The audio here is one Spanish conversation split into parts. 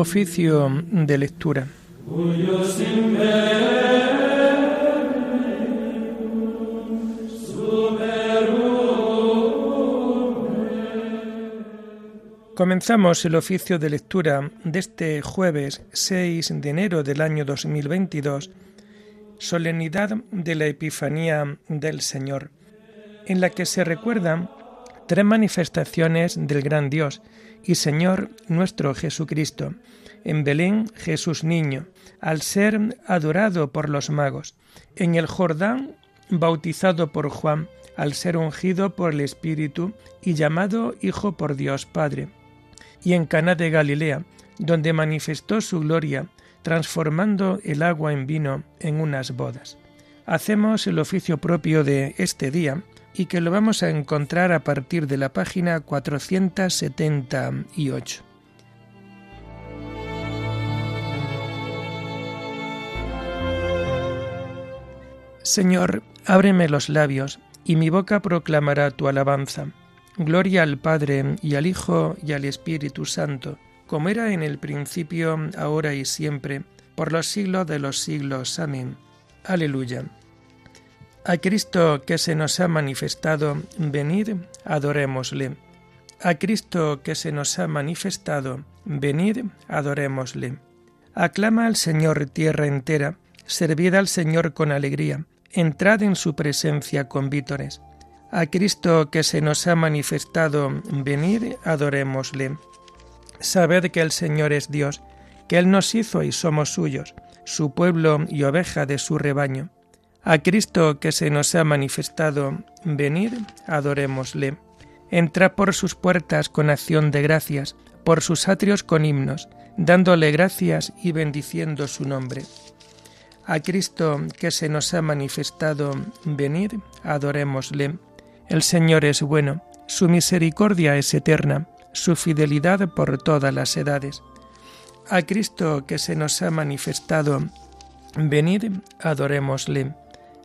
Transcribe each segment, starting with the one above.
Oficio de lectura. Comenzamos el oficio de lectura de este jueves 6 de enero del año 2022, solemnidad de la Epifanía del Señor, en la que se recuerdan tres manifestaciones del gran Dios y Señor nuestro Jesucristo. En Belén, Jesús niño, al ser adorado por los magos. En el Jordán, bautizado por Juan, al ser ungido por el Espíritu y llamado Hijo por Dios Padre. Y en Cana de Galilea, donde manifestó su gloria, transformando el agua en vino en unas bodas. Hacemos el oficio propio de este día, y que lo vamos a encontrar a partir de la página 478. Señor, ábreme los labios, y mi boca proclamará tu alabanza. Gloria al Padre, y al Hijo, y al Espíritu Santo, como era en el principio, ahora y siempre, por los siglos de los siglos. Amén. Aleluya. A Cristo que se nos ha manifestado, venid, adorémosle. A Cristo que se nos ha manifestado, venid, adorémosle. Aclama al Señor tierra entera, servid al Señor con alegría, entrad en su presencia con vítores. A Cristo que se nos ha manifestado, venid, adorémosle. Sabed que el Señor es Dios, que Él nos hizo y somos suyos, su pueblo y oveja de su rebaño. A Cristo que se nos ha manifestado, venid, adorémosle. Entra por sus puertas con acción de gracias, por sus atrios con himnos, dándole gracias y bendiciendo su nombre. A Cristo que se nos ha manifestado, venid, adorémosle. El Señor es bueno, su misericordia es eterna, su fidelidad por todas las edades. A Cristo que se nos ha manifestado, venid, adorémosle.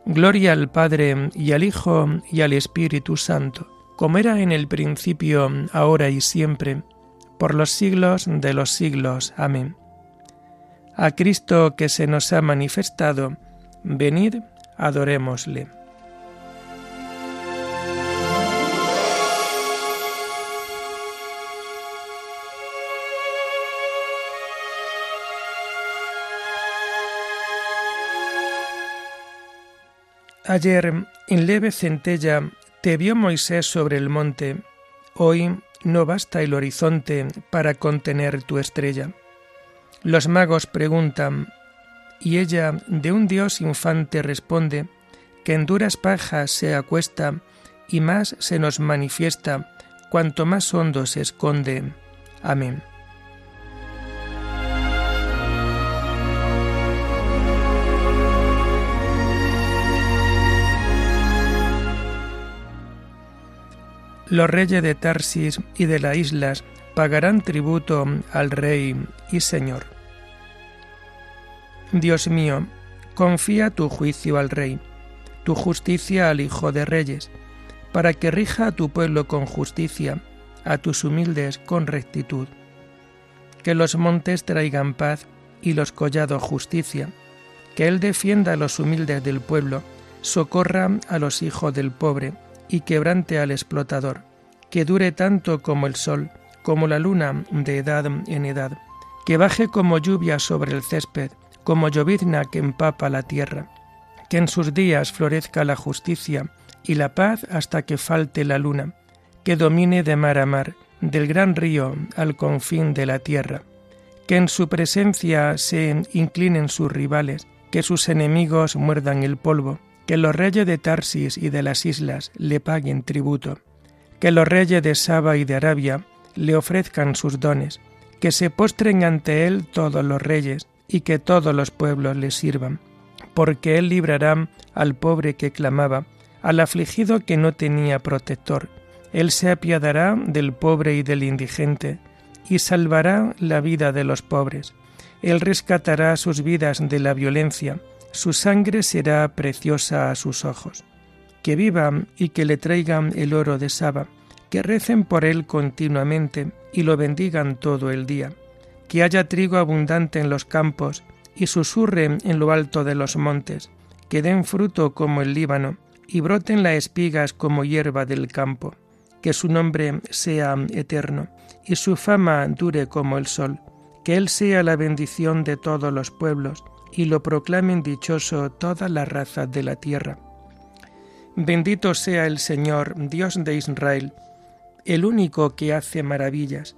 Gloria al Padre y al Hijo y al Espíritu Santo, como era en el principio, ahora y siempre, por los siglos de los siglos. Amén. A Cristo que se nos ha manifestado, venid, adorémosle. Ayer, en leve centella, te vio Moisés sobre el monte. Hoy no basta el horizonte para contener tu estrella. Los magos preguntan, y ella de un dios infante responde, que en duras pajas se acuesta y más se nos manifiesta cuanto más hondo se esconde. Amén. Los reyes de Tarsis y de las islas pagarán tributo al Rey y Señor. Dios mío, confía tu juicio al Rey, tu justicia al Hijo de Reyes, para que rija a tu pueblo con justicia, a tus humildes con rectitud. Que los montes traigan paz y los collados justicia, que Él defienda a los humildes del pueblo, socorra a los hijos del pobre, y quebrante al explotador, que dure tanto como el sol, como la luna de edad en edad, que baje como lluvia sobre el césped, como llovizna que empapa la tierra, que en sus días florezca la justicia y la paz hasta que falte la luna, que domine de mar a mar, del gran río al confín de la tierra, que en su presencia se inclinen sus rivales, que sus enemigos muerdan el polvo, que los reyes de Tarsis y de las islas le paguen tributo, que los reyes de Saba y de Arabia le ofrezcan sus dones, que se postren ante él todos los reyes y que todos los pueblos le sirvan, porque él librará al pobre que clamaba, al afligido que no tenía protector. Él se apiadará del pobre y del indigente, y salvará la vida de los pobres. Él rescatará sus vidas de la violencia, su sangre será preciosa a sus ojos. Que vivan y que le traigan el oro de Saba, que recen por él continuamente y lo bendigan todo el día, que haya trigo abundante en los campos, y susurre en lo alto de los montes, que den fruto como el Líbano, y broten las espigas como hierba del campo, que su nombre sea eterno, y su fama dure como el sol, que Él sea la bendición de todos los pueblos, y lo proclamen dichoso todas las razas de la tierra. Bendito sea el Señor, Dios de Israel, el único que hace maravillas.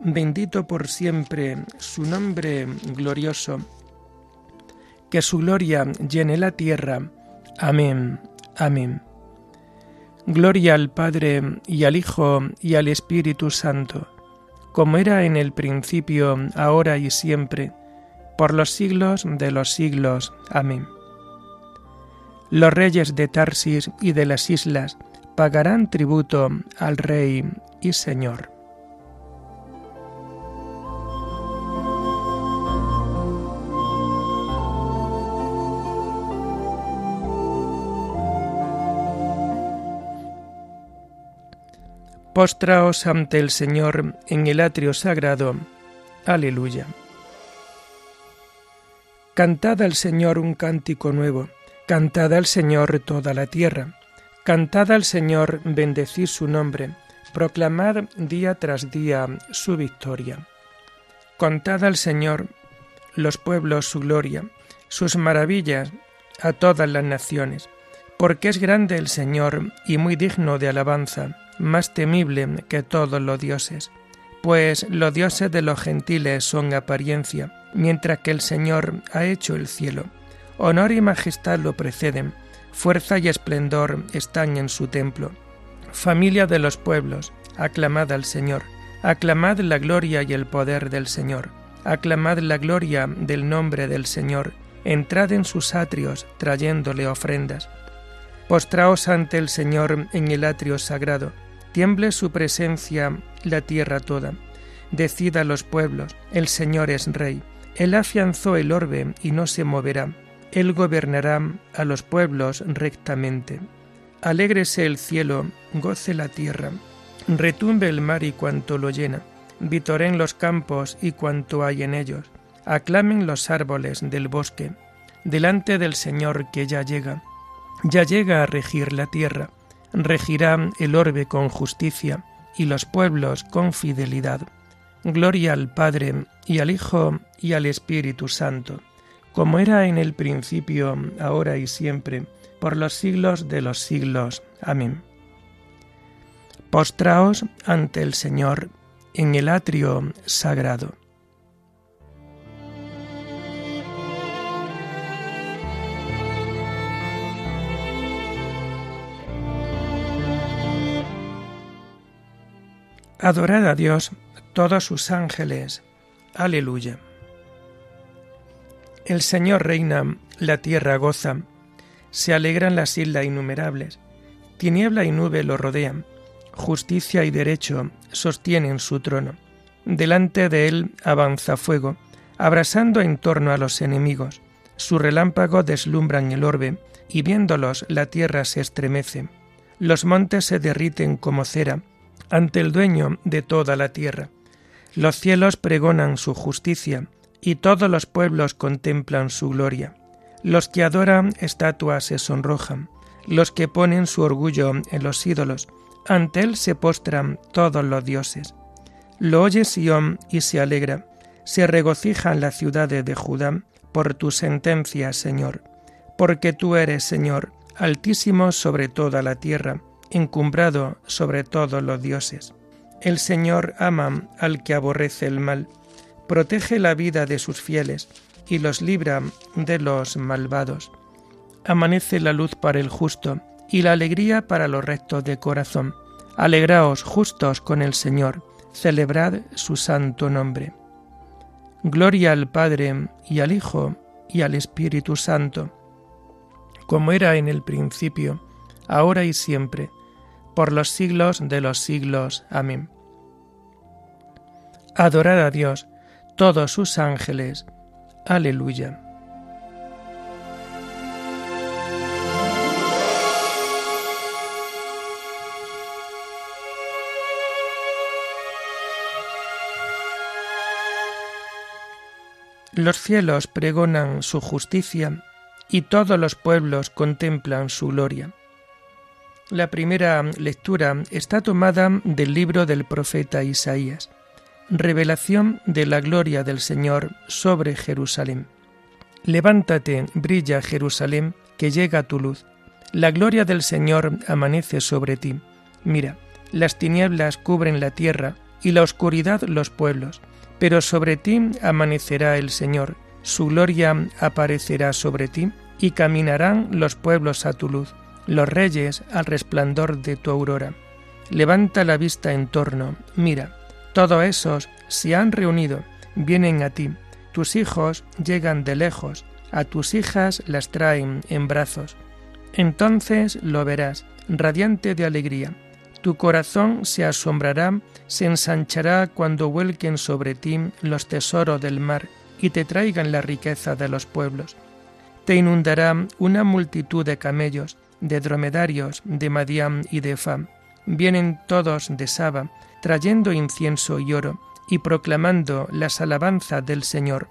Bendito por siempre su nombre glorioso. Que su gloria llene la tierra. Amén. Amén. Gloria al Padre y al Hijo y al Espíritu Santo, como era en el principio, ahora y siempre, por los siglos de los siglos. Amén. Los reyes de Tarsis y de las islas pagarán tributo al Rey y Señor. Postraos ante el Señor en el atrio sagrado. Aleluya. Cantad al Señor un cántico nuevo, cantad al Señor toda la tierra, cantad al Señor, bendecid su nombre, proclamad día tras día su victoria. Contad al Señor los pueblos su gloria, sus maravillas a todas las naciones, porque es grande el Señor y muy digno de alabanza más temible que todos los dioses, pues los dioses de los gentiles son apariencia, mientras que el Señor ha hecho el cielo. Honor y majestad lo preceden, fuerza y esplendor están en su templo. Familia de los pueblos, aclamad al Señor, aclamad la gloria y el poder del Señor, aclamad la gloria del nombre del Señor, entrad en sus atrios trayéndole ofrendas. Postraos ante el Señor en el atrio sagrado, Tiemble su presencia la tierra toda. Decida los pueblos, el Señor es Rey. Él afianzó el orbe y no se moverá. Él gobernará a los pueblos rectamente. Alégrese el cielo, goce la tierra. Retumbe el mar y cuanto lo llena. Vitoren los campos y cuanto hay en ellos. Aclamen los árboles del bosque. Delante del Señor que ya llega. Ya llega a regir la tierra regirá el orbe con justicia y los pueblos con fidelidad. Gloria al Padre y al Hijo y al Espíritu Santo, como era en el principio, ahora y siempre, por los siglos de los siglos. Amén. Postraos ante el Señor en el atrio sagrado. Adorad a Dios todos sus ángeles. Aleluya. El Señor reina, la tierra goza, se alegran las islas innumerables, tiniebla y nube lo rodean, justicia y derecho sostienen su trono. Delante de él avanza fuego, abrasando en torno a los enemigos. Su relámpago deslumbran el orbe, y viéndolos la tierra se estremece. Los montes se derriten como cera, ante el dueño de toda la tierra. Los cielos pregonan su justicia, y todos los pueblos contemplan su gloria. Los que adoran estatuas se sonrojan, los que ponen su orgullo en los ídolos, ante él se postran todos los dioses. Lo oye Sión y se alegra, se regocijan las ciudades de Judá por tu sentencia, Señor, porque tú eres, Señor, altísimo sobre toda la tierra, encumbrado sobre todos los dioses. El Señor ama al que aborrece el mal, protege la vida de sus fieles y los libra de los malvados. Amanece la luz para el justo y la alegría para los rectos de corazón. Alegraos justos con el Señor, celebrad su santo nombre. Gloria al Padre y al Hijo y al Espíritu Santo, como era en el principio, ahora y siempre, por los siglos de los siglos. Amén. Adorad a Dios, todos sus ángeles. Aleluya. Los cielos pregonan su justicia y todos los pueblos contemplan su gloria. La primera lectura está tomada del libro del profeta Isaías, revelación de la gloria del Señor sobre Jerusalén. Levántate, brilla Jerusalén, que llega tu luz. La gloria del Señor amanece sobre ti. Mira, las tinieblas cubren la tierra y la oscuridad los pueblos, pero sobre ti amanecerá el Señor, su gloria aparecerá sobre ti, y caminarán los pueblos a tu luz los reyes al resplandor de tu aurora. Levanta la vista en torno, mira, todos esos se han reunido, vienen a ti, tus hijos llegan de lejos, a tus hijas las traen en brazos. Entonces lo verás, radiante de alegría. Tu corazón se asombrará, se ensanchará cuando vuelquen sobre ti los tesoros del mar y te traigan la riqueza de los pueblos. Te inundará una multitud de camellos, de dromedarios de Madiam y de Fam. Vienen todos de Saba, trayendo incienso y oro, y proclamando las alabanzas del Señor.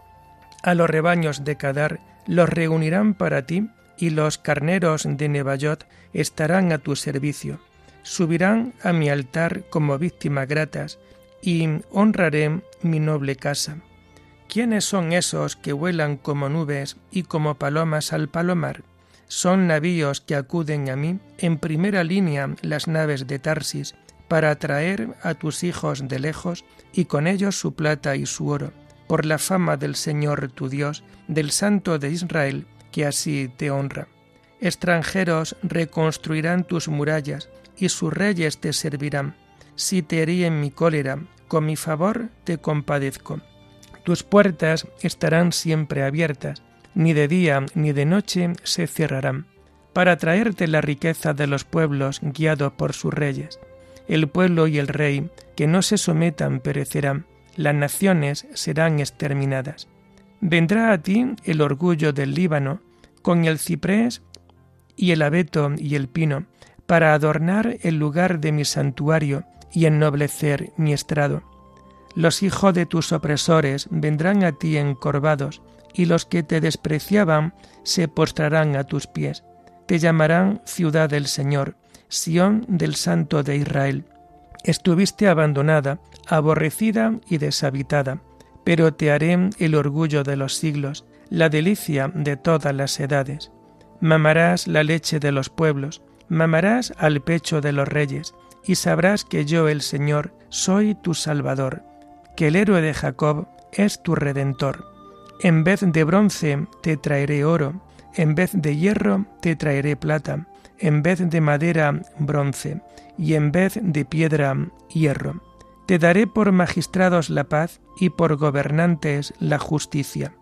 A los rebaños de Cadar los reunirán para ti, y los carneros de Nebayot estarán a tu servicio. Subirán a mi altar como víctimas gratas, y honraré mi noble casa. ¿Quiénes son esos que vuelan como nubes y como palomas al palomar? Son navíos que acuden a mí, en primera línea las naves de Tarsis, para atraer a tus hijos de lejos y con ellos su plata y su oro, por la fama del Señor tu Dios, del Santo de Israel, que así te honra. Extranjeros reconstruirán tus murallas, y sus reyes te servirán. Si te herí en mi cólera, con mi favor te compadezco. Tus puertas estarán siempre abiertas, ni de día ni de noche se cerrarán, para traerte la riqueza de los pueblos guiados por sus reyes. El pueblo y el rey que no se sometan perecerán, las naciones serán exterminadas. Vendrá a ti el orgullo del Líbano, con el ciprés y el abeto y el pino, para adornar el lugar de mi santuario y ennoblecer mi estrado. Los hijos de tus opresores vendrán a ti encorvados, y los que te despreciaban se postrarán a tus pies. Te llamarán ciudad del Señor, Sión del Santo de Israel. Estuviste abandonada, aborrecida y deshabitada, pero te haré el orgullo de los siglos, la delicia de todas las edades. Mamarás la leche de los pueblos, mamarás al pecho de los reyes, y sabrás que yo el Señor soy tu Salvador, que el héroe de Jacob es tu Redentor en vez de bronce te traeré oro, en vez de hierro te traeré plata, en vez de madera bronce, y en vez de piedra hierro. Te daré por magistrados la paz y por gobernantes la justicia.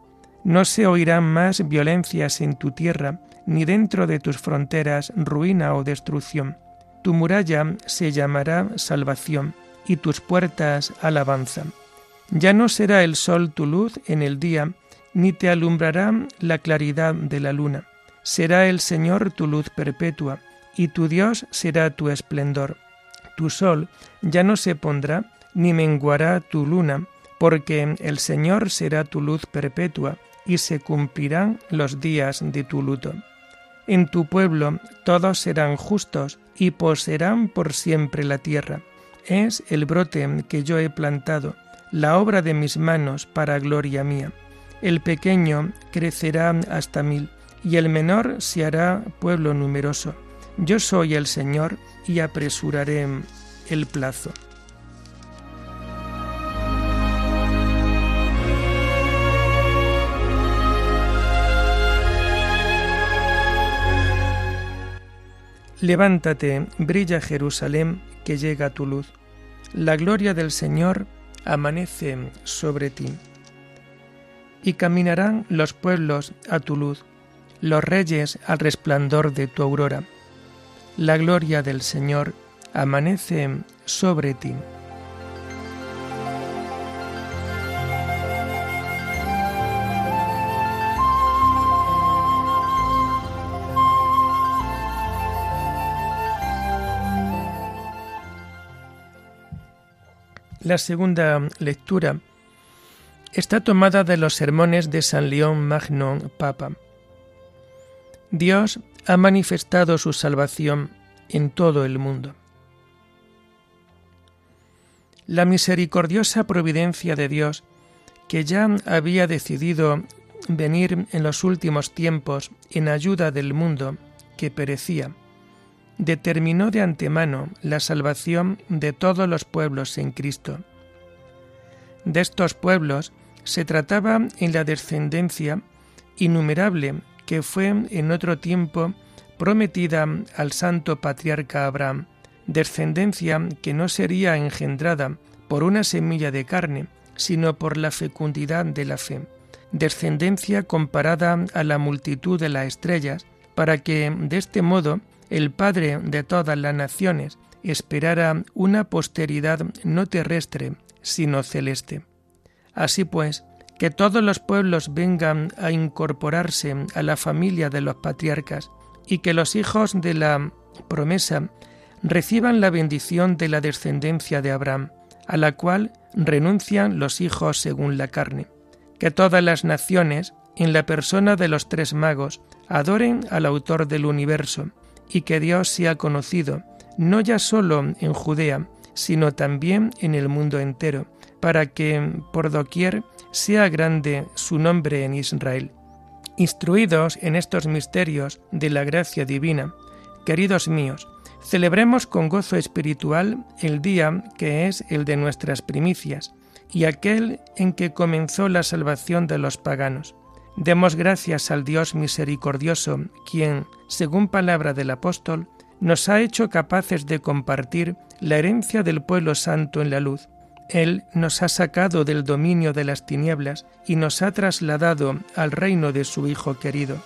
No se oirán más violencias en tu tierra, ni dentro de tus fronteras ruina o destrucción. Tu muralla se llamará salvación, y tus puertas alabanza. Ya no será el sol tu luz en el día, ni te alumbrará la claridad de la luna. Será el Señor tu luz perpetua, y tu Dios será tu esplendor. Tu sol ya no se pondrá, ni menguará tu luna, porque el Señor será tu luz perpetua, y se cumplirán los días de tu luto. En tu pueblo todos serán justos, y poseerán por siempre la tierra. Es el brote que yo he plantado, la obra de mis manos para gloria mía el pequeño crecerá hasta mil, y el menor se hará pueblo numeroso. Yo soy el Señor y apresuraré el plazo. Levántate, brilla Jerusalén, que llega tu luz. La gloria del Señor amanece sobre ti y caminarán los pueblos a tu luz, los reyes al resplandor de tu aurora. La gloria del Señor amanece sobre ti. La segunda lectura está tomada de los sermones de San León Magno Papa. Dios ha manifestado su salvación en todo el mundo. La misericordiosa providencia de Dios, que ya había decidido venir en los últimos tiempos en ayuda del mundo que perecía, determinó de antemano la salvación de todos los pueblos en Cristo. De estos pueblos se trataba en la descendencia innumerable que fue en otro tiempo prometida al santo patriarca Abraham, descendencia que no sería engendrada por una semilla de carne, sino por la fecundidad de la fe, descendencia comparada a la multitud de las estrellas, para que de este modo el Padre de todas las naciones esperara una posteridad no terrestre, sino celeste. Así pues, que todos los pueblos vengan a incorporarse a la familia de los patriarcas y que los hijos de la promesa reciban la bendición de la descendencia de Abraham, a la cual renuncian los hijos según la carne. Que todas las naciones, en la persona de los tres magos, adoren al autor del universo, y que Dios sea conocido, no ya solo en Judea, sino también en el mundo entero, para que por doquier sea grande su nombre en Israel. Instruidos en estos misterios de la gracia divina, queridos míos, celebremos con gozo espiritual el día que es el de nuestras primicias y aquel en que comenzó la salvación de los paganos. Demos gracias al Dios misericordioso, quien, según palabra del apóstol, nos ha hecho capaces de compartir la herencia del pueblo santo en la luz. Él nos ha sacado del dominio de las tinieblas y nos ha trasladado al reino de su Hijo querido,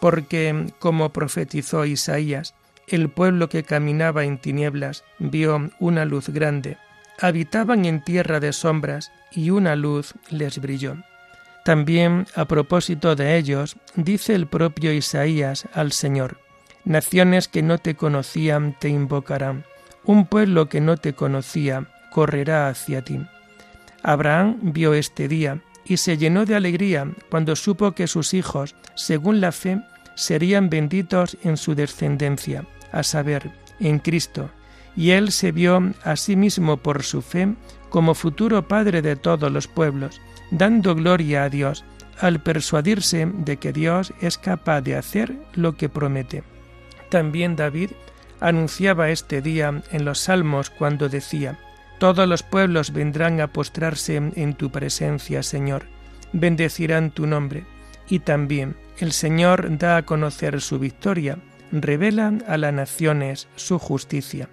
porque, como profetizó Isaías, el pueblo que caminaba en tinieblas vio una luz grande. Habitaban en tierra de sombras y una luz les brilló. También, a propósito de ellos, dice el propio Isaías al Señor, Naciones que no te conocían te invocarán, un pueblo que no te conocía correrá hacia ti. Abraham vio este día y se llenó de alegría cuando supo que sus hijos, según la fe, serían benditos en su descendencia, a saber, en Cristo, y él se vio a sí mismo por su fe como futuro Padre de todos los pueblos, dando gloria a Dios al persuadirse de que Dios es capaz de hacer lo que promete. También David anunciaba este día en los salmos cuando decía, Todos los pueblos vendrán a postrarse en tu presencia, Señor, bendecirán tu nombre. Y también el Señor da a conocer su victoria, revela a las naciones su justicia.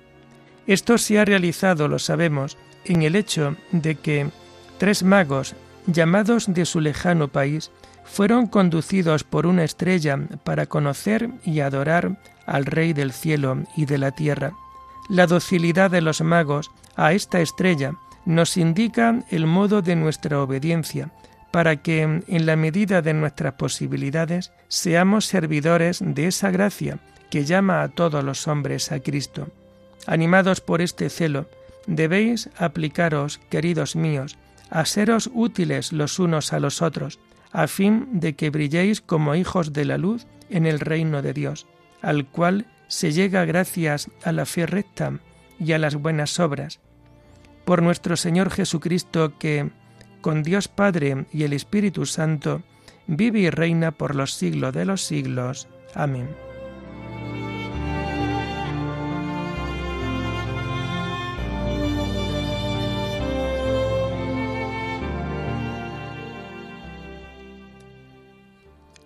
Esto se ha realizado, lo sabemos, en el hecho de que tres magos llamados de su lejano país, fueron conducidos por una estrella para conocer y adorar al Rey del cielo y de la tierra. La docilidad de los magos a esta estrella nos indica el modo de nuestra obediencia, para que, en la medida de nuestras posibilidades, seamos servidores de esa gracia que llama a todos los hombres a Cristo. Animados por este celo, debéis aplicaros, queridos míos, a seros útiles los unos a los otros, a fin de que brilléis como hijos de la luz en el reino de Dios, al cual se llega gracias a la fe recta y a las buenas obras. Por nuestro Señor Jesucristo, que, con Dios Padre y el Espíritu Santo, vive y reina por los siglos de los siglos. Amén.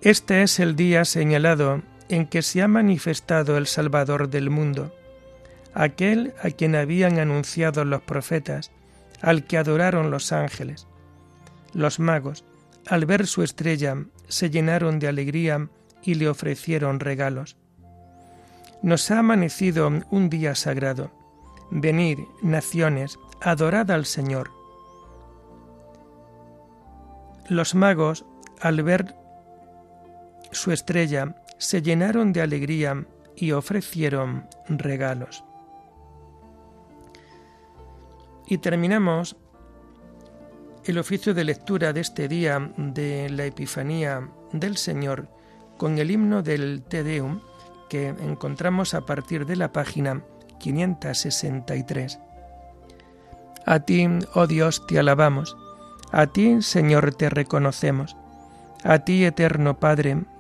Este es el día señalado en que se ha manifestado el Salvador del mundo, aquel a quien habían anunciado los profetas, al que adoraron los ángeles. Los magos, al ver su estrella, se llenaron de alegría y le ofrecieron regalos. Nos ha amanecido un día sagrado. Venid, naciones, adorad al Señor. Los magos, al ver su estrella, se llenaron de alegría y ofrecieron regalos. Y terminamos el oficio de lectura de este día de la Epifanía del Señor con el himno del Te Deum que encontramos a partir de la página 563. A ti, oh Dios, te alabamos, a ti, Señor, te reconocemos, a ti, eterno Padre,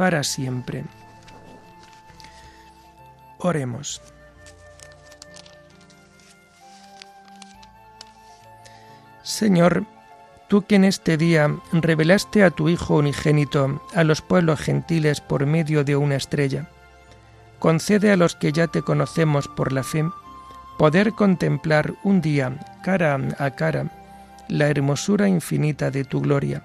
para siempre. Oremos. Señor, Tú que en este día revelaste a tu Hijo unigénito a los pueblos gentiles por medio de una estrella, concede a los que ya te conocemos por la fe poder contemplar un día, cara a cara, la hermosura infinita de tu gloria.